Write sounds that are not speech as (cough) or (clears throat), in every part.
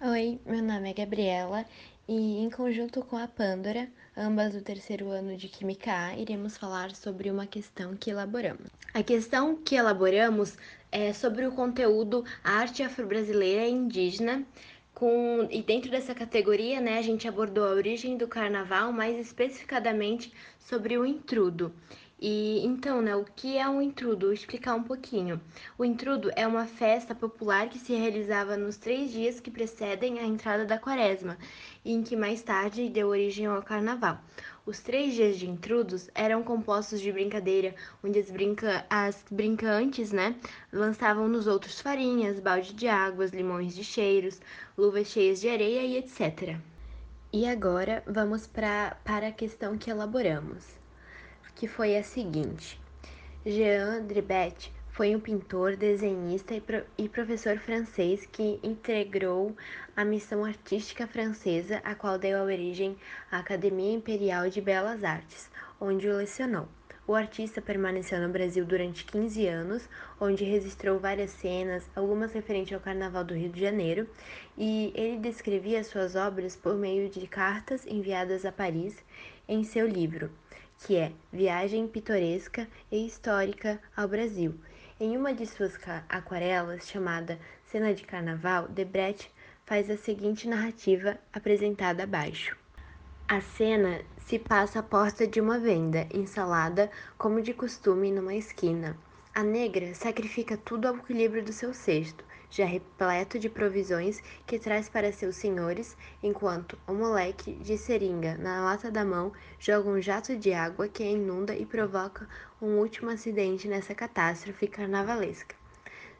Oi, meu nome é Gabriela e, em conjunto com a Pandora, ambas do terceiro ano de Química A, iremos falar sobre uma questão que elaboramos. A questão que elaboramos é sobre o conteúdo Arte Afro-Brasileira e Indígena, com, e dentro dessa categoria, né, a gente abordou a origem do carnaval, mais especificadamente sobre o intrudo. E então, né, o que é um intrudo? Vou explicar um pouquinho. O intrudo é uma festa popular que se realizava nos três dias que precedem a entrada da quaresma, e em que mais tarde deu origem ao carnaval. Os três dias de intrudos eram compostos de brincadeira, onde as, brinca... as brincantes, né, lançavam nos outros farinhas, balde de águas, limões de cheiros, luvas cheias de areia e etc. E agora vamos pra... para a questão que elaboramos que foi a seguinte: Jean Dribet foi um pintor, desenhista e, pro, e, professor francês que integrou a missão artística francesa, a qual deu origem à Academia Imperial de Belas Artes, onde o lecionou. O artista permaneceu no Brasil durante 15 anos, onde registrou várias cenas, algumas referentes ao Carnaval do Rio de Janeiro, e ele descrevia suas obras por meio de cartas enviadas a Paris em seu livro que é Viagem Pitoresca e Histórica ao Brasil. Em uma de suas aquarelas, chamada Cena de Carnaval, Debrecht faz a seguinte narrativa apresentada abaixo. A cena se passa à porta de uma venda, instalada, como de costume, numa esquina. A negra sacrifica tudo ao equilíbrio do seu cesto, já repleto de provisões que traz para seus senhores, enquanto o moleque de seringa na lata da mão joga um jato de água que inunda e provoca um último acidente nessa catástrofe carnavalesca.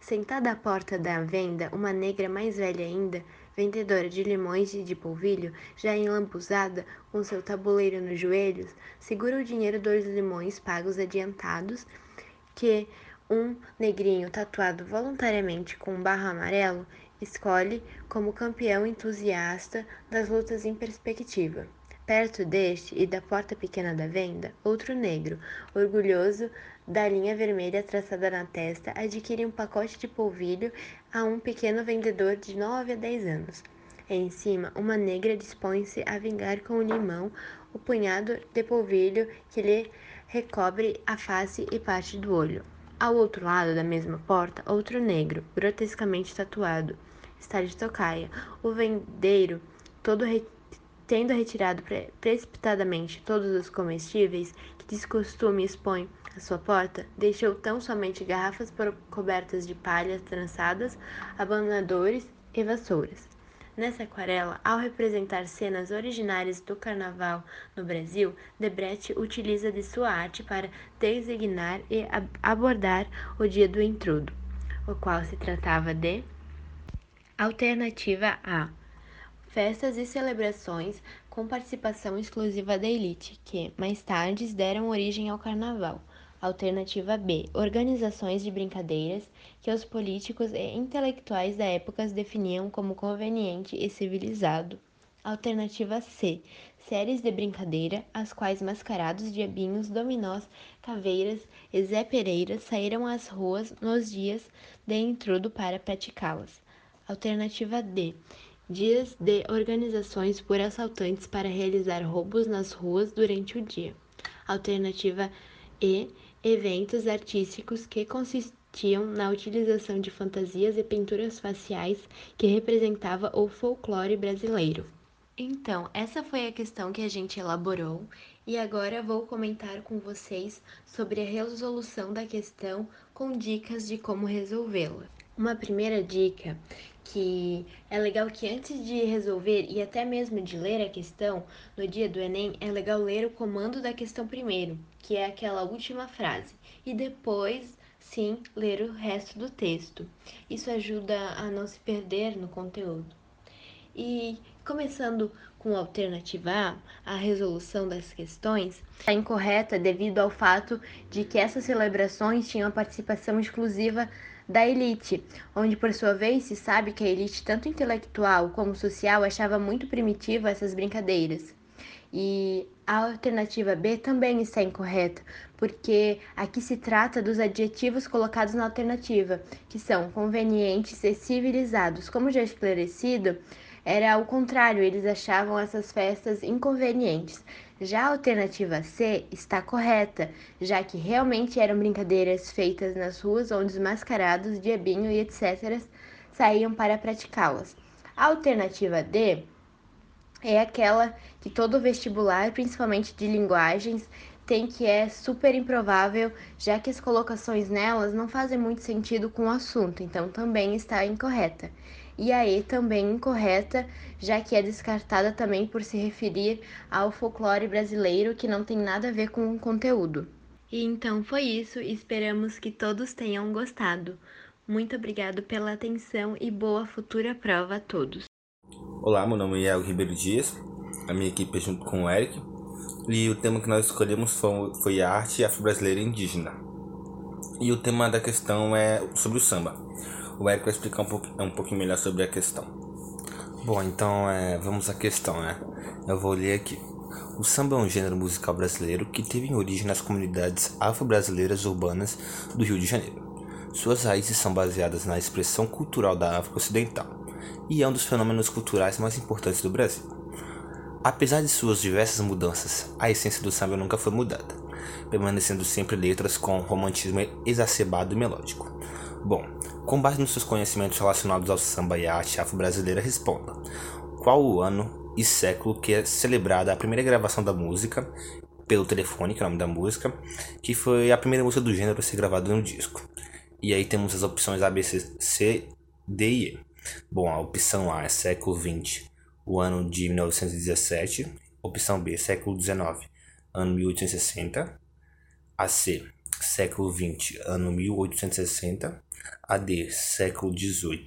Sentada à porta da venda, uma negra mais velha ainda, vendedora de limões e de polvilho, já enlampuzada, com seu tabuleiro nos joelhos, segura o dinheiro dos limões pagos adiantados que um negrinho tatuado voluntariamente com um barro amarelo escolhe como campeão entusiasta das lutas em perspectiva. Perto deste e da porta pequena da venda, outro negro, orgulhoso da linha vermelha traçada na testa, adquire um pacote de polvilho a um pequeno vendedor de 9 a 10 anos. Em cima, uma negra dispõe-se a vingar com o limão o punhado de polvilho que lhe recobre a face e parte do olho. Ao outro lado da mesma porta, outro negro, grotescamente tatuado, está de tocaia. O vendeiro, todo re... tendo retirado pre... precipitadamente todos os comestíveis que de costume expõe à sua porta, deixou tão somente garrafas cobertas de palhas trançadas, abandonadores e vassouras. Nessa aquarela, ao representar cenas originárias do carnaval no Brasil, Debrecht utiliza de sua arte para designar e abordar o dia do intrudo, o qual se tratava de Alternativa A. Festas e celebrações com participação exclusiva da elite, que, mais tarde, deram origem ao carnaval. Alternativa B: organizações de brincadeiras que os políticos e intelectuais da época definiam como conveniente e civilizado. Alternativa C: séries de brincadeira, as quais mascarados, diabinhos, dominós, caveiras e Zé Pereiras saíram às ruas nos dias de intrudo para praticá-las. Alternativa D: dias de organizações por assaltantes para realizar roubos nas ruas durante o dia. Alternativa E: eventos artísticos que consistiam na utilização de fantasias e pinturas faciais que representava o folclore brasileiro. Então, essa foi a questão que a gente elaborou e agora vou comentar com vocês sobre a resolução da questão com dicas de como resolvê-la. Uma primeira dica que é legal que antes de resolver e até mesmo de ler a questão no dia do Enem, é legal ler o comando da questão primeiro, que é aquela última frase, e depois sim ler o resto do texto. Isso ajuda a não se perder no conteúdo. E começando com a alternativa A, a resolução das questões está incorreta devido ao fato de que essas celebrações tinham a participação exclusiva da elite, onde por sua vez se sabe que a elite, tanto intelectual como social, achava muito primitiva essas brincadeiras. E a alternativa B também está incorreta, porque aqui se trata dos adjetivos colocados na alternativa, que são convenientes e civilizados. Como já esclarecido, era ao contrário, eles achavam essas festas inconvenientes. Já a alternativa C está correta, já que realmente eram brincadeiras feitas nas ruas onde os mascarados, diabinho e etc. saíam para praticá-las. A alternativa D é aquela que todo vestibular, principalmente de linguagens, tem que é super improvável, já que as colocações nelas não fazem muito sentido com o assunto, então também está incorreta. E a E também incorreta, já que é descartada também por se referir ao folclore brasileiro, que não tem nada a ver com o conteúdo. E então foi isso, esperamos que todos tenham gostado. Muito obrigado pela atenção e boa futura prova a todos. Olá, meu nome é El Ribeiro Dias, a minha equipe é junto com o Eric, e o tema que nós escolhemos foi, foi a arte afro-brasileira indígena. E o tema da questão é sobre o samba. O Eric vai explicar um, pouco, um pouquinho melhor sobre a questão. Bom, então é, vamos à questão, né? Eu vou ler aqui. O samba é um gênero musical brasileiro que teve origem nas comunidades afro-brasileiras urbanas do Rio de Janeiro. Suas raízes são baseadas na expressão cultural da África Ocidental e é um dos fenômenos culturais mais importantes do Brasil. Apesar de suas diversas mudanças, a essência do samba nunca foi mudada, permanecendo sempre letras com romantismo exacerbado e melódico. Bom, com base nos seus conhecimentos relacionados ao samba e à arte afro-brasileira, responda: qual o ano e século que é celebrada a primeira gravação da música pelo telefone, que é o nome da música, que foi a primeira música do gênero a ser gravada no disco? E aí temos as opções A, B, C, C D e E. Bom, a opção A é século XX, o ano de 1917. Opção B, século XIX, ano 1860. A C, século XX, ano 1860. A D, século XVIII,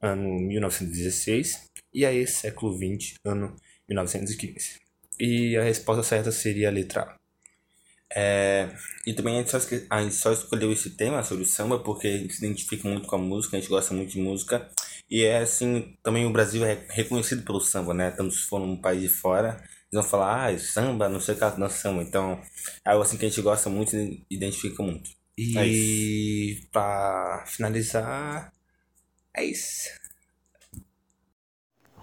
ano 1916. E a E, século XX, ano 1915. E a resposta certa seria a letra A. É, e também a gente, só, a gente só escolheu esse tema sobre samba porque a gente se identifica muito com a música, a gente gosta muito de música. E é assim, também o Brasil é reconhecido pelo samba, né? Tanto se for num país de fora, eles vão falar, ah, samba, não sei o que, não samba. Então, é algo assim que a gente gosta muito e identifica muito. E é para finalizar, é isso.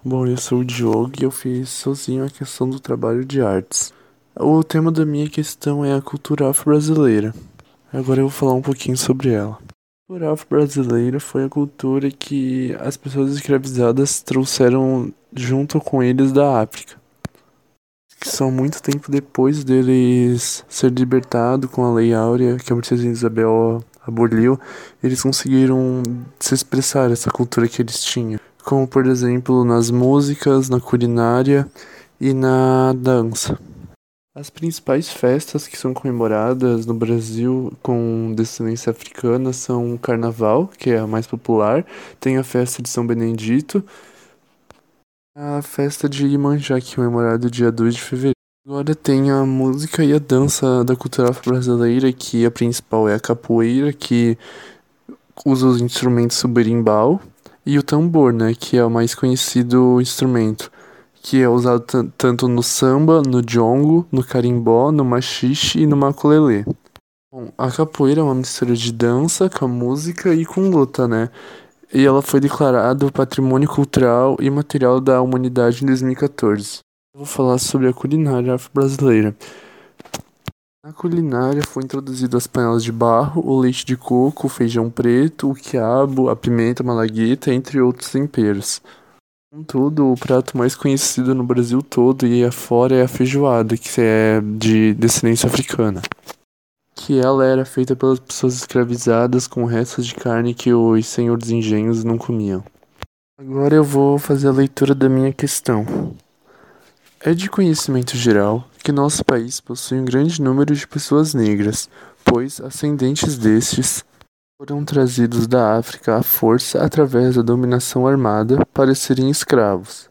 Bom, eu sou o Diogo e eu fiz sozinho a questão do trabalho de artes. O tema da minha questão é a cultura afro-brasileira. Agora eu vou falar um pouquinho sobre ela. Cultura afro-brasileira foi a cultura que as pessoas escravizadas trouxeram junto com eles da África. Que são muito tempo depois deles ser libertados com a Lei Áurea, que a princesa Isabel aboliu, eles conseguiram se expressar essa cultura que eles tinham. Como, por exemplo, nas músicas, na culinária e na dança. As principais festas que são comemoradas no Brasil com descendência africana são o Carnaval, que é a mais popular, tem a festa de São Benedito, a festa de Iemanjá, que é comemorada dia 2 de fevereiro. Agora tem a música e a dança da cultura brasileira, que a principal é a capoeira, que usa os instrumentos berimbau, e o tambor, né, que é o mais conhecido instrumento que é usado tanto no samba, no jongo, no carimbó, no machixe e no maculelê. Bom, a capoeira é uma mistura de dança com música e com luta, né? E ela foi declarada Patrimônio Cultural e Material da Humanidade em 2014. Eu vou falar sobre a culinária afro-brasileira. Na culinária foi introduzido as panelas de barro, o leite de coco, o feijão preto, o quiabo, a pimenta malagueta, entre outros temperos. Contudo, o prato mais conhecido no Brasil todo e afora é a feijoada, que é de descendência africana. Que ela era feita pelas pessoas escravizadas com restos de carne que os senhores engenhos não comiam. Agora eu vou fazer a leitura da minha questão. É de conhecimento geral que nosso país possui um grande número de pessoas negras, pois ascendentes destes foram trazidos da África à força através da dominação armada para serem escravos.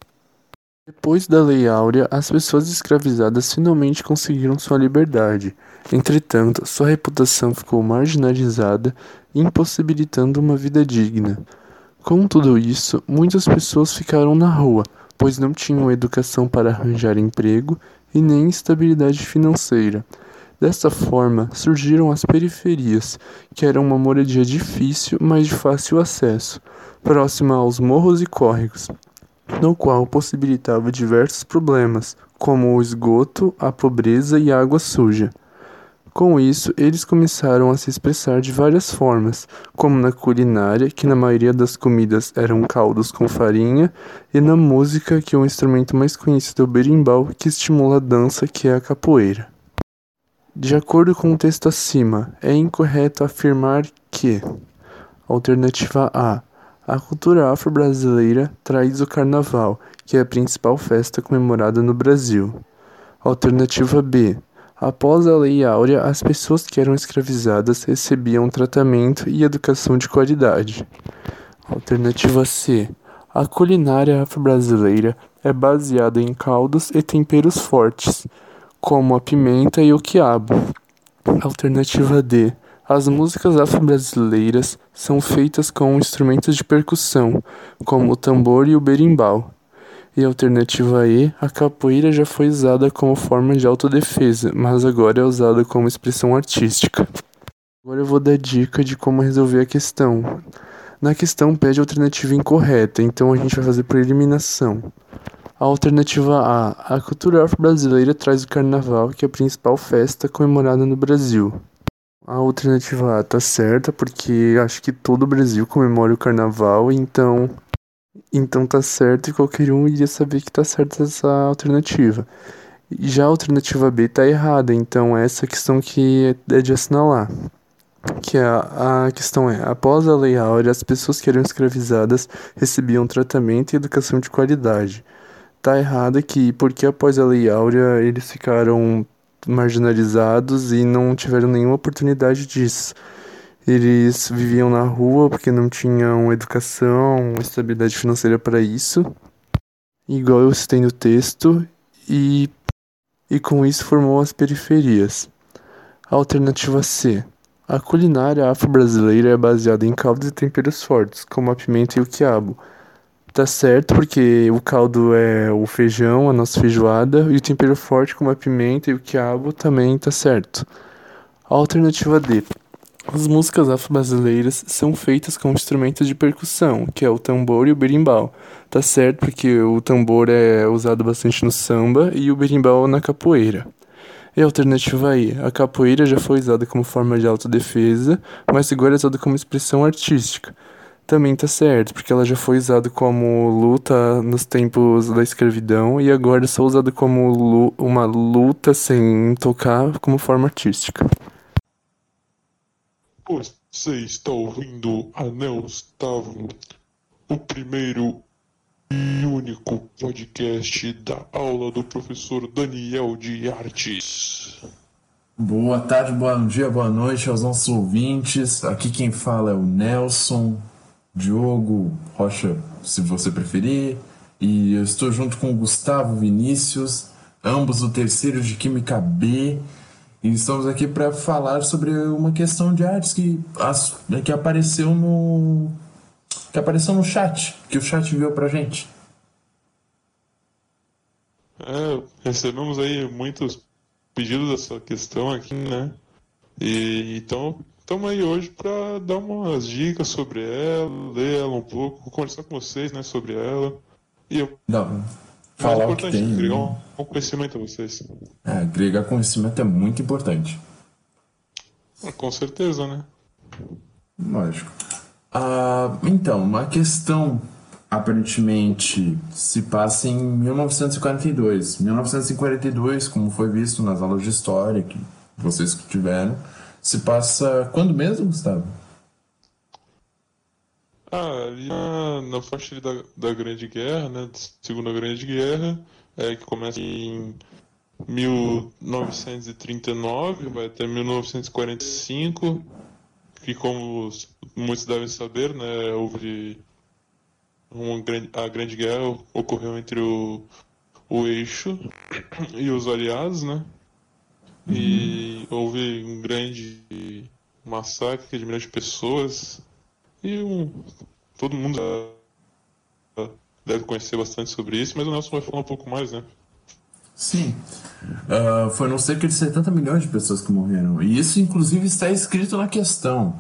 Depois da Lei Áurea, as pessoas escravizadas finalmente conseguiram sua liberdade. Entretanto, sua reputação ficou marginalizada, impossibilitando uma vida digna. Com tudo isso, muitas pessoas ficaram na rua, pois não tinham educação para arranjar emprego e nem estabilidade financeira. Desta forma, surgiram as periferias, que eram uma moradia difícil, mas de fácil acesso, próxima aos morros e córregos. no qual possibilitava diversos problemas, como o esgoto, a pobreza e a água suja. Com isso, eles começaram a se expressar de várias formas, como na culinária, que na maioria das comidas eram caldos com farinha, e na música, que é o instrumento mais conhecido é o berimbau, que estimula a dança, que é a capoeira. De acordo com o texto acima, é incorreto afirmar que Alternativa A. A cultura afro-brasileira traz o carnaval, que é a principal festa comemorada no Brasil. Alternativa B. Após a Lei Áurea, as pessoas que eram escravizadas recebiam tratamento e educação de qualidade. Alternativa C. A culinária afro-brasileira é baseada em caldos e temperos fortes, como a pimenta e o quiabo. Alternativa D. As músicas afro-brasileiras são feitas com instrumentos de percussão, como o tambor e o berimbau. E alternativa E, a capoeira já foi usada como forma de autodefesa, mas agora é usada como expressão artística. Agora eu vou dar dica de como resolver a questão. Na questão pede alternativa incorreta, então a gente vai fazer por eliminação. A alternativa A. A cultura afro-brasileira traz o carnaval, que é a principal festa comemorada no Brasil. A alternativa A tá certa, porque acho que todo o Brasil comemora o carnaval, então então tá certo e qualquer um iria saber que tá certa essa alternativa. Já a alternativa B tá errada, então essa questão que é de assinalar. Que a, a questão é, após a Lei Áurea, as pessoas que eram escravizadas recebiam tratamento e educação de qualidade. Tá errada que, porque após a Lei Áurea, eles ficaram marginalizados e não tiveram nenhuma oportunidade disso. Eles viviam na rua porque não tinham educação, estabilidade financeira para isso, igual eu citei no texto, e, e com isso formou as periferias. Alternativa C. A culinária afro-brasileira é baseada em caldos e temperos fortes, como a pimenta e o quiabo. Tá certo, porque o caldo é o feijão, a nossa feijoada, e o tempero forte, como a pimenta e o quiabo, também tá certo. Alternativa D. As músicas afro-brasileiras são feitas com instrumentos de percussão, que é o tambor e o berimbau. Tá certo porque o tambor é usado bastante no samba e o berimbau na capoeira. E a alternativa aí, a capoeira já foi usada como forma de autodefesa, mas agora é usada como expressão artística. Também tá certo, porque ela já foi usada como luta nos tempos da escravidão e agora é só usada como uma luta sem tocar como forma artística. Você está ouvindo Anel Gustavo, o primeiro e único podcast da aula do professor Daniel de Artes. Boa tarde, bom dia, boa noite aos nossos ouvintes. Aqui quem fala é o Nelson, Diogo Rocha, se você preferir. E eu estou junto com o Gustavo Vinícius, ambos do terceiro de Química B e estamos aqui para falar sobre uma questão de artes que, que apareceu no que apareceu no chat, que o chat enviou pra gente. É, recebemos aí muitos pedidos dessa questão aqui, né? E então estamos aí hoje para dar umas dicas sobre ela, ler ela um pouco, conversar com vocês, né, sobre ela. E eu Não falar o que tem. Agregar um, um conhecimento a vocês. É, agregar conhecimento é muito importante. Ah, com certeza, né? Lógico. Ah, então, uma questão aparentemente se passa em 1942. 1942, como foi visto nas aulas de história que vocês que tiveram, se passa quando mesmo, Gustavo? Ah, ali na, na faixa da, da Grande Guerra, né? Segunda Grande Guerra, é, que começa em 1939, vai até 1945, que como muitos devem saber, né, houve uma grande, a Grande Guerra ocorreu entre o, o eixo e os aliados, né? E uhum. houve um grande massacre de milhões de pessoas e um, todo mundo deve conhecer bastante sobre isso, mas o Nelson vai falar um pouco mais, né? Sim. Uh, foram cerca de 70 milhões de pessoas que morreram. E isso, inclusive, está escrito na questão.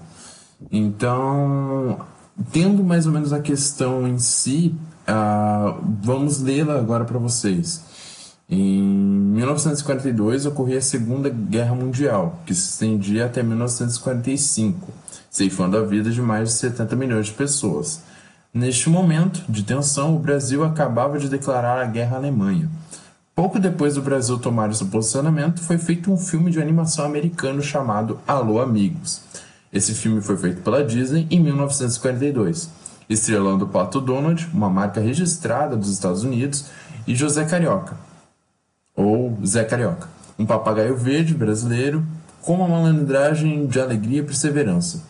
Então, tendo mais ou menos a questão em si, Uh, vamos lê-la agora para vocês. Em 1942 ocorria a Segunda Guerra Mundial, que se estendia até 1945, ceifando a vida de mais de 70 milhões de pessoas. Neste momento de tensão, o Brasil acabava de declarar a guerra à Alemanha. Pouco depois do Brasil tomar seu posicionamento, foi feito um filme de animação americano chamado Alô Amigos. Esse filme foi feito pela Disney em 1942, estrelando Pato Donald, uma marca registrada dos Estados Unidos, e José Carioca, ou Zé Carioca, um papagaio verde brasileiro com uma malandragem de alegria e perseverança,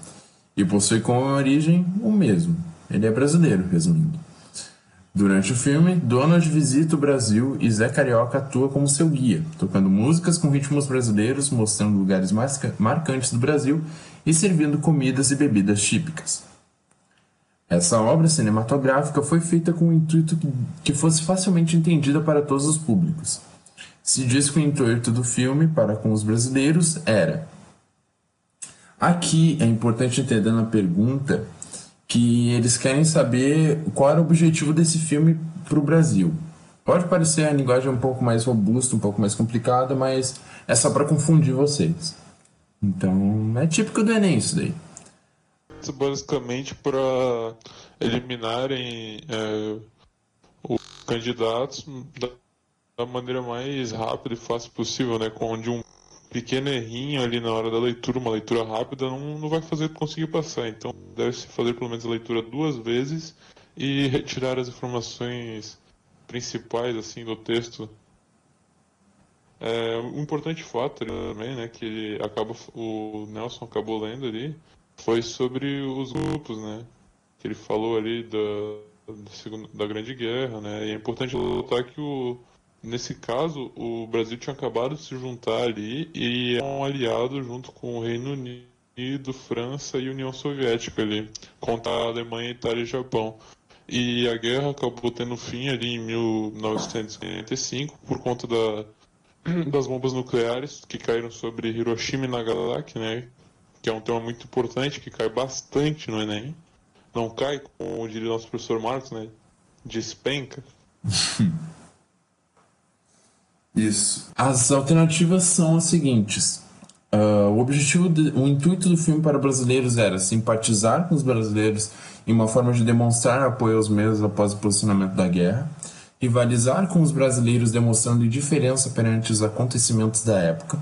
e possui como origem o mesmo, ele é brasileiro, resumindo. Durante o filme, Donald visita o Brasil e Zé Carioca atua como seu guia, tocando músicas com ritmos brasileiros, mostrando lugares marcantes do Brasil e servindo comidas e bebidas típicas. Essa obra cinematográfica foi feita com o intuito que fosse facilmente entendida para todos os públicos. Se diz que o intuito do filme para com os brasileiros era. Aqui é importante entender na pergunta que eles querem saber qual era o objetivo desse filme para o Brasil. Pode parecer a linguagem um pouco mais robusta, um pouco mais complicada, mas é só para confundir vocês. Então, é típico do Enem isso daí. Basicamente para eliminarem é, os candidatos da, da maneira mais rápida e fácil possível, né? Onde um pequeno errinho ali na hora da leitura, uma leitura rápida, não, não vai fazer conseguir passar. Então deve-se fazer pelo menos a leitura duas vezes e retirar as informações principais assim do texto. É, um importante fato também, né, que ele acaba, o Nelson acabou lendo ali, foi sobre os grupos, né, que ele falou ali da, da, da Grande Guerra, né, e é importante notar que o, Nesse caso, o Brasil tinha acabado de se juntar ali e é um aliado junto com o Reino Unido, França e União Soviética ali, contra a Alemanha, Itália e Japão. E a guerra acabou tendo fim ali em 1945 por conta da, (clears throat) das bombas nucleares que caíram sobre Hiroshima e Nagasaki, né? Que é um tema muito importante, que cai bastante no Enem. Não cai, como diria nosso professor Marcos, né? Despenca. (laughs) Isso. As alternativas são as seguintes. Uh, o objetivo, de, o intuito do filme para brasileiros era simpatizar com os brasileiros em uma forma de demonstrar apoio aos mesmos após o posicionamento da guerra, rivalizar com os brasileiros demonstrando indiferença perante os acontecimentos da época,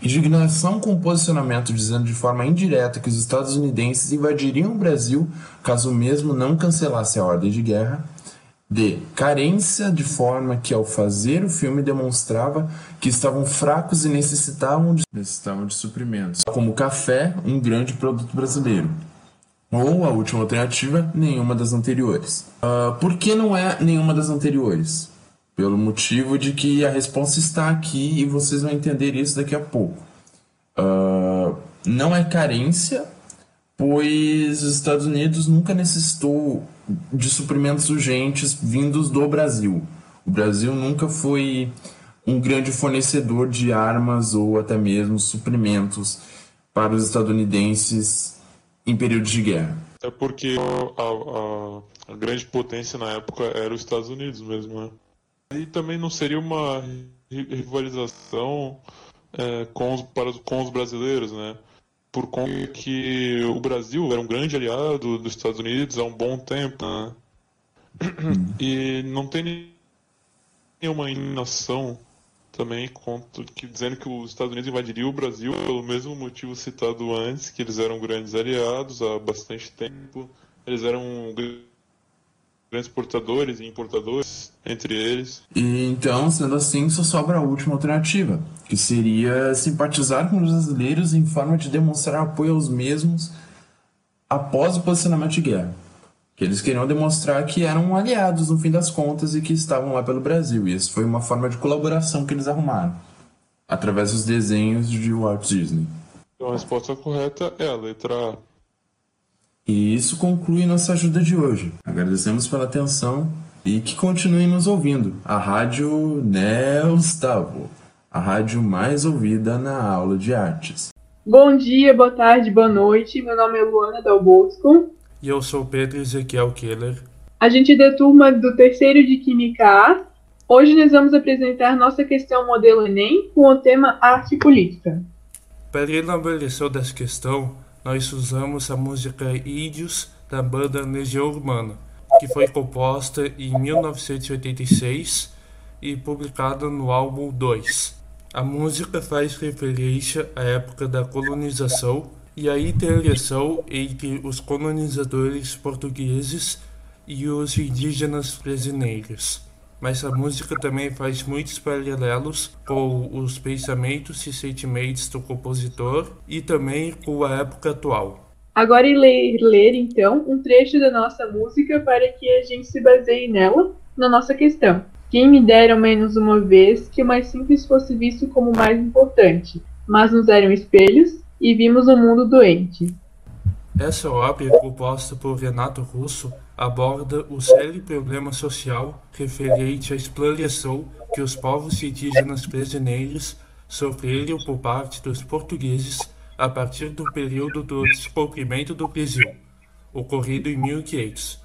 indignação com o posicionamento dizendo de forma indireta que os estadunidenses invadiriam o Brasil caso mesmo não cancelasse a ordem de guerra, D. Carência de forma que, ao fazer o filme, demonstrava que estavam fracos e necessitavam de, necessitavam de suprimentos, como café, um grande produto brasileiro. Ou a última alternativa, nenhuma das anteriores. Uh, por que não é nenhuma das anteriores? Pelo motivo de que a resposta está aqui e vocês vão entender isso daqui a pouco. Uh, não é carência, pois os Estados Unidos nunca necessitou de suprimentos urgentes vindos do Brasil. O Brasil nunca foi um grande fornecedor de armas ou até mesmo suprimentos para os estadunidenses em períodos de guerra. É porque a, a, a grande potência na época era os Estados Unidos mesmo, né? E também não seria uma rivalização é, com, os, para, com os brasileiros, né? Por conta que o Brasil era um grande aliado dos Estados Unidos há um bom tempo, né? E não tem nenhuma inação também contra, que, dizendo que os Estados Unidos invadiriam o Brasil pelo mesmo motivo citado antes, que eles eram grandes aliados há bastante tempo, eles eram grandes exportadores e importadores entre eles. E então, sendo assim, só sobra a última alternativa, que seria simpatizar com os brasileiros em forma de demonstrar apoio aos mesmos após o posicionamento de guerra. Que eles queriam demonstrar que eram aliados no fim das contas e que estavam lá pelo Brasil. E isso foi uma forma de colaboração que eles arrumaram, através dos desenhos de Walt Disney. Então a resposta correta é a letra A. E isso conclui nossa ajuda de hoje. Agradecemos pela atenção e que continuem nos ouvindo. A Rádio Nelstavo, a rádio mais ouvida na aula de artes. Bom dia, boa tarde, boa noite. Meu nome é Luana Del Bosco. E eu sou Pedro Ezequiel Keller. A gente é da turma do terceiro de Química A. Hoje nós vamos apresentar nossa questão modelo Enem com o tema Arte e Política. Para elaboração dessa questão, nós usamos a música Ídios da banda Legião Urbana, que foi composta em 1986 e publicada no álbum 2. A música faz referência à época da colonização e à interação entre os colonizadores portugueses e os indígenas brasileiros. Mas a música também faz muitos paralelos com os pensamentos e sentimentos do compositor e também com a época atual. Agora ler, ler então um trecho da nossa música para que a gente se baseie nela na nossa questão. Quem me dera menos uma vez que o mais simples fosse visto como mais importante, mas nos deram espelhos e vimos o um mundo doente. Essa obra, composta por Renato Russo, aborda o sério problema social referente à exploração que os povos indígenas brasileiros sofreram por parte dos portugueses a partir do período do descobrimento do Brasil, ocorrido em 1500,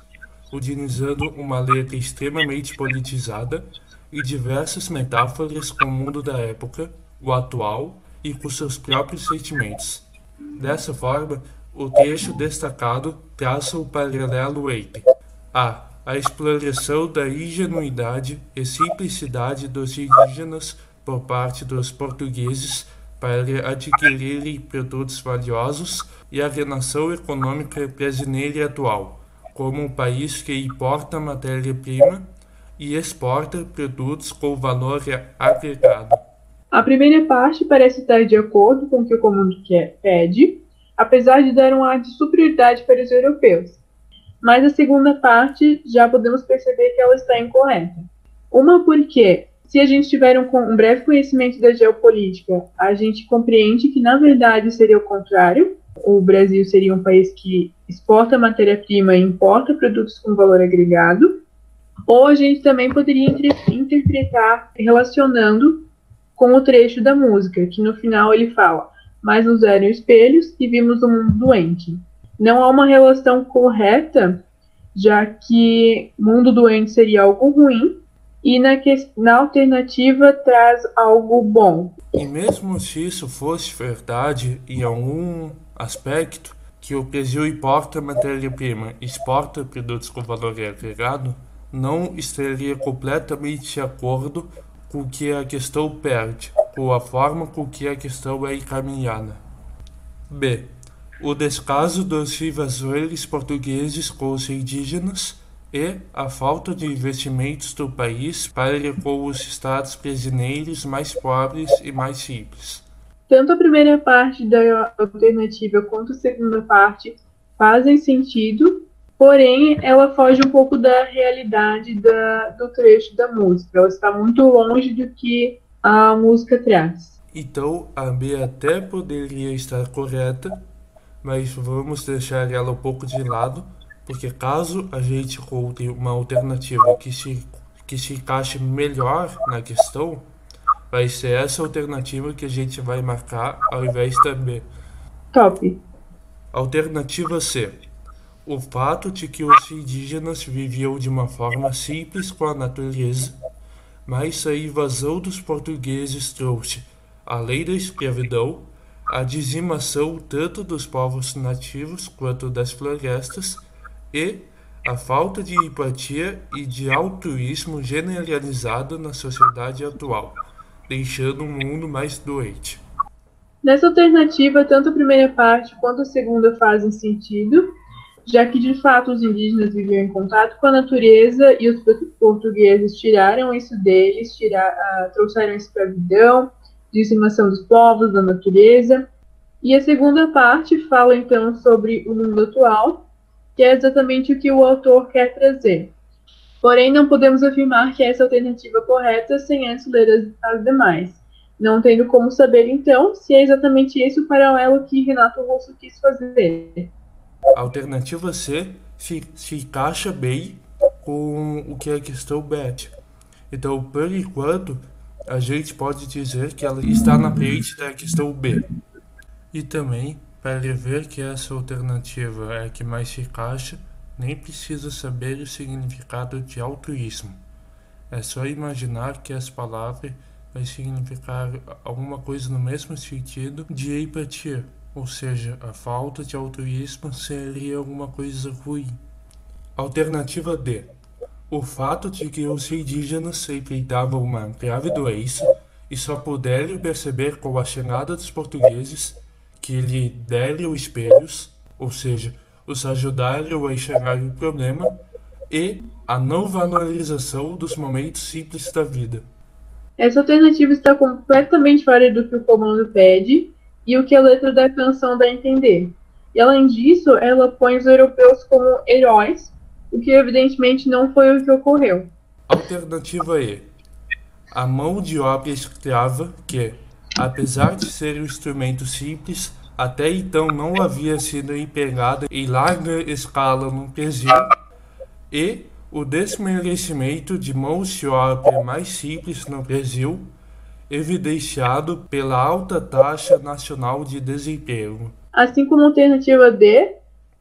utilizando uma letra extremamente politizada e diversas metáforas com o mundo da época, o atual e com seus próprios sentimentos. Dessa forma, o trecho destacado traça o paralelo entre a. a exploração da ingenuidade e simplicidade dos indígenas por parte dos portugueses para adquirirem produtos valiosos e a renação econômica brasileira atual, como um país que importa matéria-prima e exporta produtos com valor agregado. A primeira parte parece estar de acordo com o que o comando quer, pede, apesar de dar um ar de superioridade para os europeus. Mas a segunda parte já podemos perceber que ela está incorreta. Uma porque se a gente tiver um, um, breve conhecimento da geopolítica, a gente compreende que, na verdade, seria o contrário. O Brasil seria um país que exporta matéria-prima e importa produtos com valor agregado. Ou a gente também poderia interpretar relacionando com o trecho da música, que no final ele fala: Mas nos eram espelhos e vimos o mundo doente. Não há uma relação correta, já que mundo doente seria algo ruim e na, que, na alternativa traz algo bom. E mesmo se isso fosse verdade em algum aspecto, que o Brasil importa matéria-prima, exporta produtos com valor agregado, não estaria completamente de acordo com o que a questão perde, com a forma com que a questão é encaminhada. B. O descaso dos invasores portugueses com os indígenas e a falta de investimentos do país para com os estados brasileiros mais pobres e mais simples. Tanto a primeira parte da alternativa quanto a segunda parte fazem sentido, porém ela foge um pouco da realidade da, do trecho da música. Ela está muito longe do que a música traz. Então a B até poderia estar correta, mas vamos deixar ela um pouco de lado porque caso a gente encontre uma alternativa que se, que se encaixe melhor na questão, vai ser essa alternativa que a gente vai marcar ao invés da B. Top. Alternativa C. O fato de que os indígenas viviam de uma forma simples com a natureza, mas a invasão dos portugueses trouxe, além da escravidão, a dizimação tanto dos povos nativos quanto das florestas e a falta de empatia e de altruísmo generalizado na sociedade atual, deixando um mundo mais doente. Nessa alternativa, tanto a primeira parte quanto a segunda fazem sentido, já que de fato os indígenas viviam em contato com a natureza e os portugueses tiraram isso deles, tirar, uh, trouxeram escravidão, dizimação dos povos, da natureza. E a segunda parte fala então sobre o mundo atual, que é exatamente o que o autor quer trazer. Porém, não podemos afirmar que é essa alternativa correta sem antes ler as, as demais, não tendo como saber, então, se é exatamente esse o paralelo que Renato Russo quis fazer. A alternativa C se, se encaixa bem com o que a questão BET. Então, por enquanto, a gente pode dizer que ela está na frente da questão B. E também para ver que essa alternativa é a que mais se encaixa, nem precisa saber o significado de altruísmo. É só imaginar que as palavras vai significar alguma coisa no mesmo sentido de empatia, ou seja, a falta de altruísmo seria alguma coisa ruim. Alternativa D. O fato de que os indígenas sempre davam uma grave doença e só puderam perceber com a chegada dos portugueses que lhe deram espelhos, ou seja, os ajudaram a enxergar o problema, e a não valorização dos momentos simples da vida. Essa alternativa está completamente fora do que o comando pede e o que a letra da canção dá a entender. E além disso, ela põe os europeus como heróis, o que evidentemente não foi o que ocorreu. Alternativa E. A mão de obra escrava que, apesar de ser um instrumento simples, até então não havia sido empregada em larga escala no Brasil, e o desmerecimento de mãos de obra mais simples no Brasil, evidenciado pela alta taxa nacional de desemprego. Assim como a alternativa D,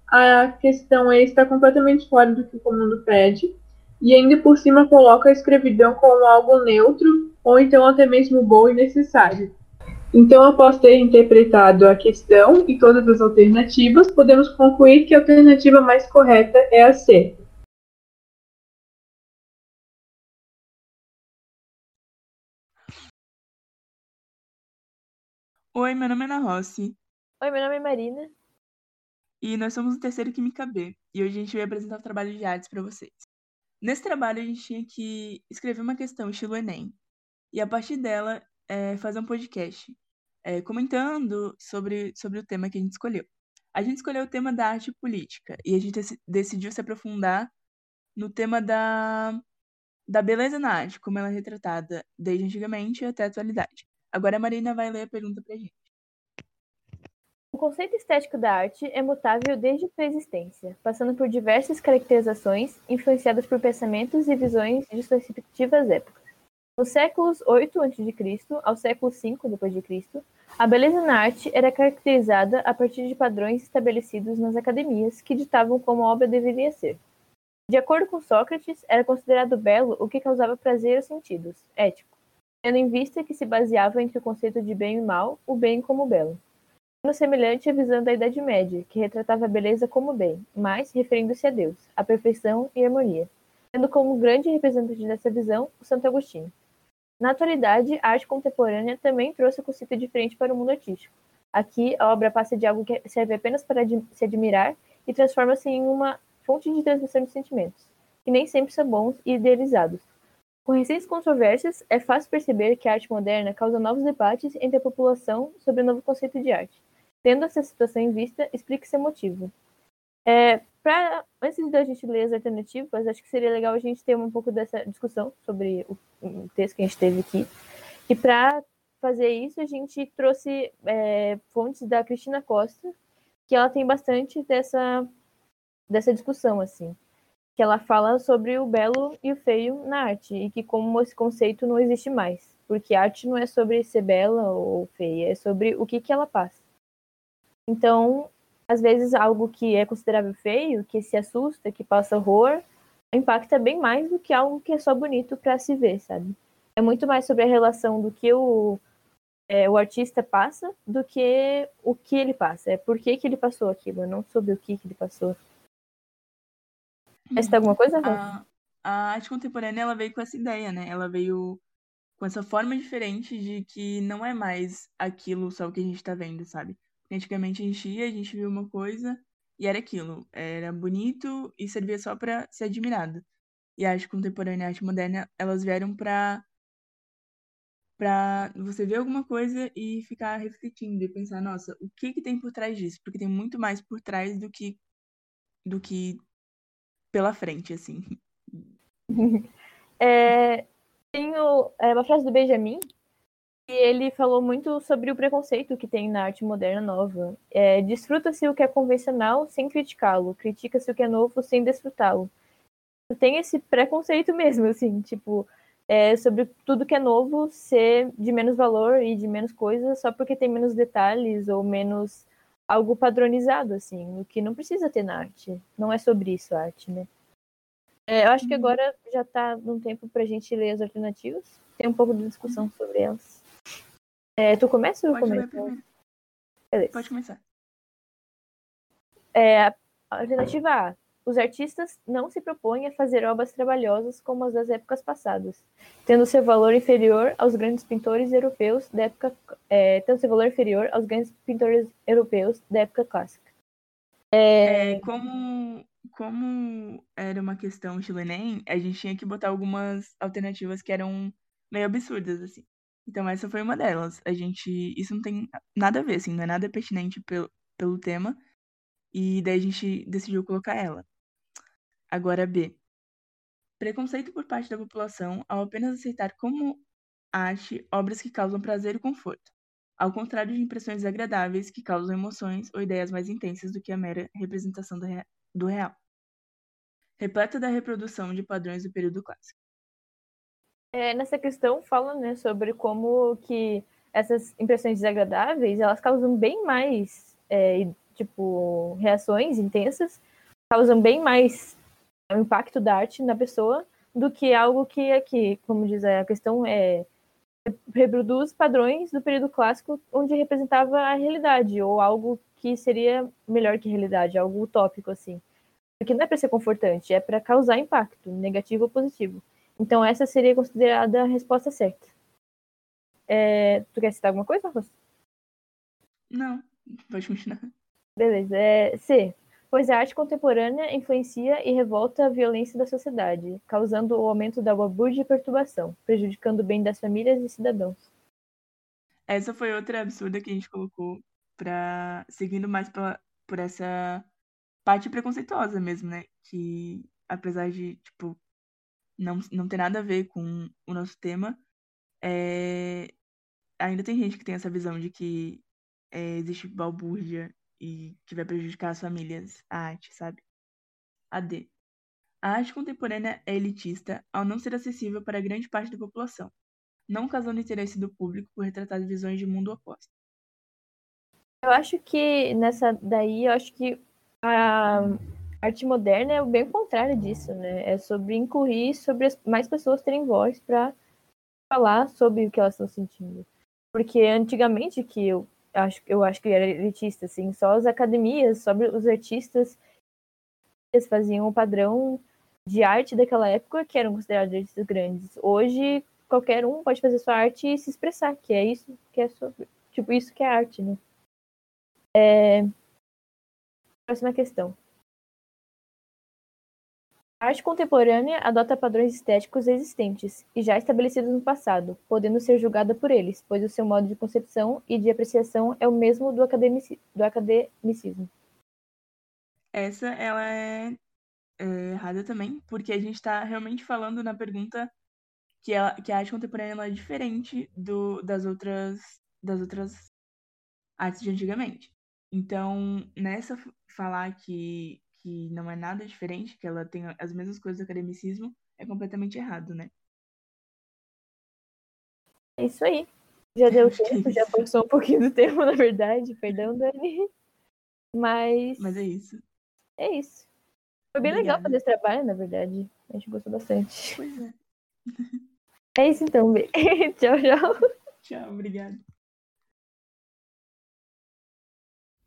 a questão E está completamente fora do que o mundo pede, e ainda por cima coloca a escravidão como algo neutro ou então até mesmo bom e necessário. Então, após ter interpretado a questão e todas as alternativas, podemos concluir que a alternativa mais correta é a C. Oi, meu nome é Ana Rossi. Oi, meu nome é Marina. E nós somos o terceiro Química B. E hoje a gente vai apresentar o trabalho de artes para vocês. Nesse trabalho a gente tinha que escrever uma questão estilo Enem. E a partir dela, é, fazer um podcast é, comentando sobre, sobre o tema que a gente escolheu. A gente escolheu o tema da arte política e a gente decidiu se aprofundar no tema da, da beleza na arte, como ela é retratada desde antigamente até a atualidade. Agora a Marina vai ler a pergunta pra gente. O conceito estético da arte é mutável desde sua existência, passando por diversas caracterizações influenciadas por pensamentos e visões de suas respectivas épocas. Nos séculos 8 a.C. ao século 5 d.C., a beleza na arte era caracterizada a partir de padrões estabelecidos nas academias que ditavam como a obra deveria ser. De acordo com Sócrates, era considerado belo o que causava prazer aos sentidos, ético, tendo em vista que se baseava entre o conceito de bem e mal, o bem como belo. Sendo semelhante à visão da Idade Média, que retratava a beleza como bem, mas referindo-se a Deus, a perfeição e harmonia, tendo como grande representante dessa visão o Santo Agostinho. Na atualidade, a arte contemporânea também trouxe um conceito diferente para o mundo artístico. Aqui, a obra passa de algo que serve apenas para se admirar e transforma-se em uma fonte de transmissão de sentimentos, que nem sempre são bons e idealizados. Com recentes controvérsias, é fácil perceber que a arte moderna causa novos debates entre a população sobre o novo conceito de arte. Tendo essa situação em vista, explique seu motivo. É, pra, antes da gente ler as alternativas, acho que seria legal a gente ter um pouco dessa discussão sobre o, o texto que a gente teve aqui. E para fazer isso, a gente trouxe é, fontes da Cristina Costa, que ela tem bastante dessa, dessa discussão, assim. Que ela fala sobre o belo e o feio na arte, e que como esse conceito não existe mais. Porque arte não é sobre ser bela ou feia, é sobre o que, que ela passa. Então, às vezes algo que é considerável feio, que se assusta, que passa horror, impacta bem mais do que algo que é só bonito para se ver, sabe? É muito mais sobre a relação do que o, é, o artista passa do que o que ele passa. É por que, que ele passou aquilo, não sobre o que, que ele passou. Mas tem alguma coisa? A, a arte contemporânea ela veio com essa ideia, né? Ela veio com essa forma diferente de que não é mais aquilo só o que a gente tá vendo, sabe? Antigamente a gente ia, a gente via uma coisa e era aquilo. Era bonito e servia só para ser admirado. E a arte contemporânea a arte moderna, elas vieram para para você ver alguma coisa e ficar refletindo e pensar, nossa, o que que tem por trás disso? Porque tem muito mais por trás do que do que pela frente, assim. (laughs) É, tenho é, uma frase do Benjamin ele falou muito sobre o preconceito que tem na arte moderna nova. É, Desfruta-se o que é convencional sem criticá-lo, critica-se o que é novo sem desfrutá-lo. Tem esse preconceito mesmo, assim, tipo, é, sobre tudo que é novo ser de menos valor e de menos coisa só porque tem menos detalhes ou menos algo padronizado, assim, o que não precisa ter na arte. Não é sobre isso a arte, né? É, eu acho que agora já tá num tempo pra gente ler as alternativas. Tem um pouco de discussão sobre elas. É, tu começa ou eu Pode começo? Beleza. Pode começar. É, alternativa A. Os artistas não se propõem a fazer obras trabalhosas como as das épocas passadas, tendo seu valor inferior aos grandes pintores europeus da época, é, tendo seu valor inferior aos grandes pintores europeus da época clássica. É, como, como era uma questão estilo Enem, a gente tinha que botar algumas alternativas que eram meio absurdas, assim. Então essa foi uma delas. A gente. Isso não tem nada a ver, assim, não é nada pertinente pelo, pelo tema. E daí a gente decidiu colocar ela. Agora B. Preconceito por parte da população ao apenas aceitar como arte obras que causam prazer e conforto, ao contrário de impressões desagradáveis que causam emoções ou ideias mais intensas do que a mera representação do, rea- do real. Repleta da reprodução de padrões do período clássico. É, nessa questão fala né, sobre como que essas impressões desagradáveis elas causam bem mais é, tipo reações intensas, causam bem mais o impacto da arte na pessoa do que algo que aqui, como diz a questão, é reproduz padrões do período clássico onde representava a realidade ou algo que seria melhor que a realidade, algo utópico assim. Porque não é para ser confortante, é para causar impacto, negativo ou positivo. Então essa seria considerada a resposta certa. É, tu quer citar alguma coisa, Rosa? Não, pode continuar. Beleza. É, C. Pois a arte contemporânea influencia e revolta a violência da sociedade, causando o aumento da balbúrdia e perturbação, prejudicando o bem das famílias e cidadãos. Essa foi outra absurda que a gente colocou pra. seguindo mais pela, por essa parte preconceituosa mesmo, né? Que apesar de, tipo, não, não ter nada a ver com o nosso tema, é, ainda tem gente que tem essa visão de que é, existe balbúrdia e que vai prejudicar as famílias, a arte, sabe? A D. A arte contemporânea é elitista ao não ser acessível para grande parte da população, não causando interesse do público por retratar visões de mundo oposto. Eu acho que nessa daí, eu acho que a arte moderna é bem contrário disso, né? É sobre incluir, sobre mais pessoas terem voz para falar sobre o que elas estão sentindo. Porque antigamente que eu acho, eu acho que era elitista, assim, só as academias, sobre os artistas eles faziam o padrão de arte daquela época que eram considerados artistas grandes. Hoje qualquer um pode fazer sua arte e se expressar, que é isso que é sobre, tipo isso que é arte, né? É... Próxima questão. A arte contemporânea adota padrões estéticos existentes e já estabelecidos no passado, podendo ser julgada por eles, pois o seu modo de concepção e de apreciação é o mesmo do, academici- do academicismo. Essa, ela é, é errada também, porque a gente está realmente falando na pergunta que, ela, que a arte contemporânea é diferente do, das, outras, das outras artes de antigamente. Então, nessa falar que, que não é nada diferente, que ela tem as mesmas coisas do academicismo, é completamente errado, né? É isso aí. Já deu é (laughs) tempo, já isso. passou um pouquinho do (laughs) tempo, na verdade. Perdão, Dani. Mas Mas é isso. é isso. Foi bem legal Obrigada. fazer esse trabalho, na verdade. A gente gostou bastante. Pois é. (laughs) É isso então, Bê. tchau, tchau. Tchau, obrigada.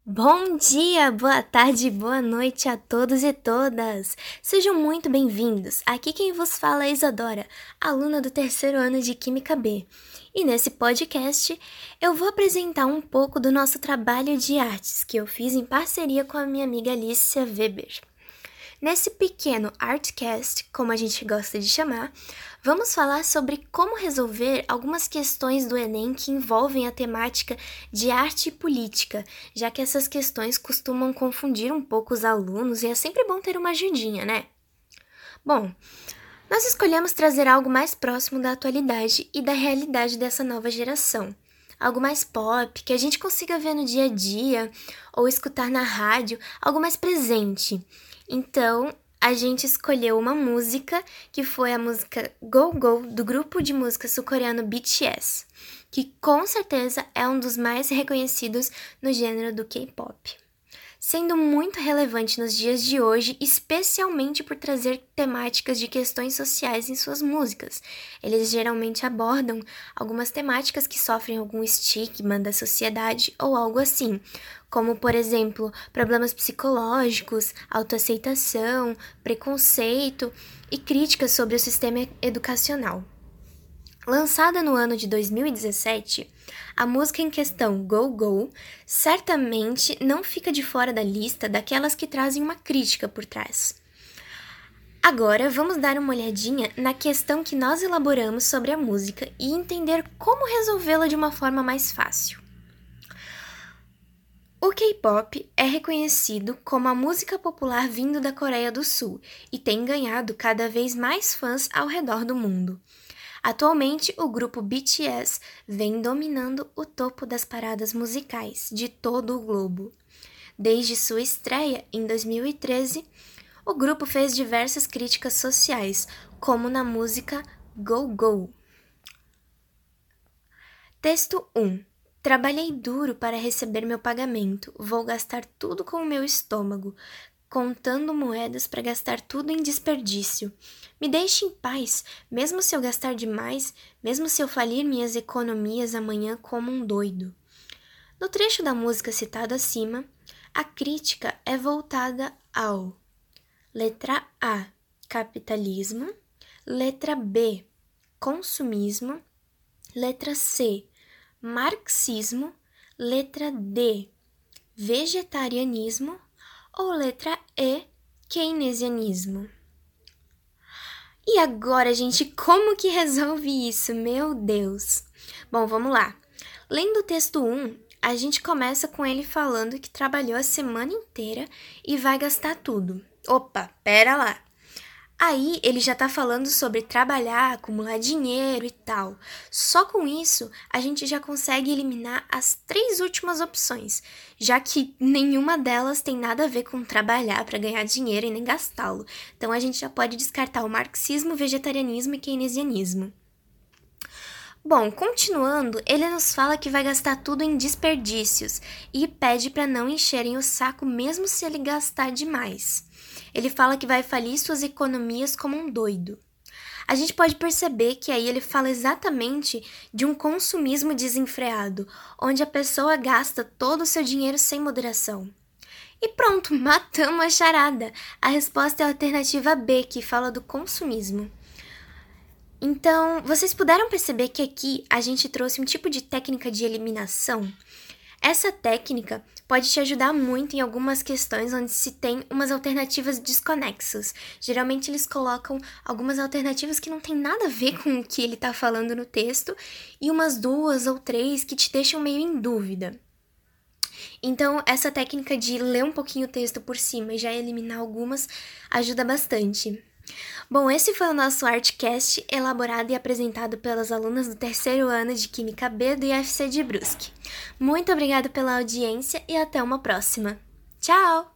Bom dia, boa tarde, boa noite a todos e todas! Sejam muito bem-vindos! Aqui quem vos fala é Isadora, aluna do terceiro ano de Química B. E nesse podcast eu vou apresentar um pouco do nosso trabalho de artes que eu fiz em parceria com a minha amiga Alicia Weber. Nesse pequeno Artcast, como a gente gosta de chamar, vamos falar sobre como resolver algumas questões do Enem que envolvem a temática de arte e política, já que essas questões costumam confundir um pouco os alunos e é sempre bom ter uma ajudinha, né? Bom, nós escolhemos trazer algo mais próximo da atualidade e da realidade dessa nova geração. Algo mais pop, que a gente consiga ver no dia a dia ou escutar na rádio, algo mais presente. Então, a gente escolheu uma música que foi a música Go Go do grupo de música sul-coreano BTS, que com certeza é um dos mais reconhecidos no gênero do K-pop sendo muito relevante nos dias de hoje, especialmente por trazer temáticas de questões sociais em suas músicas. Eles geralmente abordam algumas temáticas que sofrem algum estigma da sociedade ou algo assim, como, por exemplo, problemas psicológicos, autoaceitação, preconceito e críticas sobre o sistema educacional. Lançada no ano de 2017, a música em questão, Go Go, certamente não fica de fora da lista daquelas que trazem uma crítica por trás. Agora vamos dar uma olhadinha na questão que nós elaboramos sobre a música e entender como resolvê-la de uma forma mais fácil. O K-pop é reconhecido como a música popular vindo da Coreia do Sul e tem ganhado cada vez mais fãs ao redor do mundo. Atualmente, o grupo BTS vem dominando o topo das paradas musicais de todo o globo. Desde sua estreia em 2013, o grupo fez diversas críticas sociais, como na música Go Go. Texto 1 Trabalhei duro para receber meu pagamento. Vou gastar tudo com o meu estômago contando moedas para gastar tudo em desperdício. Me deixe em paz, mesmo se eu gastar demais, mesmo se eu falir minhas economias amanhã como um doido. No trecho da música citado acima, a crítica é voltada ao letra A, capitalismo, letra B, consumismo, letra C, marxismo, letra D, vegetarianismo ou letra E, keynesianismo? E agora, gente, como que resolve isso? Meu Deus! Bom, vamos lá. Lendo o texto 1, a gente começa com ele falando que trabalhou a semana inteira e vai gastar tudo. Opa, pera lá. Aí ele já tá falando sobre trabalhar, acumular dinheiro e tal. Só com isso, a gente já consegue eliminar as três últimas opções, já que nenhuma delas tem nada a ver com trabalhar para ganhar dinheiro e nem gastá-lo. Então a gente já pode descartar o marxismo, vegetarianismo e keynesianismo. Bom, continuando, ele nos fala que vai gastar tudo em desperdícios e pede para não encherem o saco mesmo se ele gastar demais. Ele fala que vai falir suas economias como um doido. A gente pode perceber que aí ele fala exatamente de um consumismo desenfreado, onde a pessoa gasta todo o seu dinheiro sem moderação. E pronto, (laughs) matamos a charada. A resposta é a alternativa B, que fala do consumismo. Então, vocês puderam perceber que aqui a gente trouxe um tipo de técnica de eliminação essa técnica pode te ajudar muito em algumas questões onde se tem umas alternativas desconexas. Geralmente eles colocam algumas alternativas que não tem nada a ver com o que ele está falando no texto e umas duas ou três que te deixam meio em dúvida. Então, essa técnica de ler um pouquinho o texto por cima e já eliminar algumas ajuda bastante. Bom, esse foi o nosso Artcast, elaborado e apresentado pelas alunas do terceiro ano de Química B do IFC de Brusque. Muito obrigada pela audiência e até uma próxima. Tchau!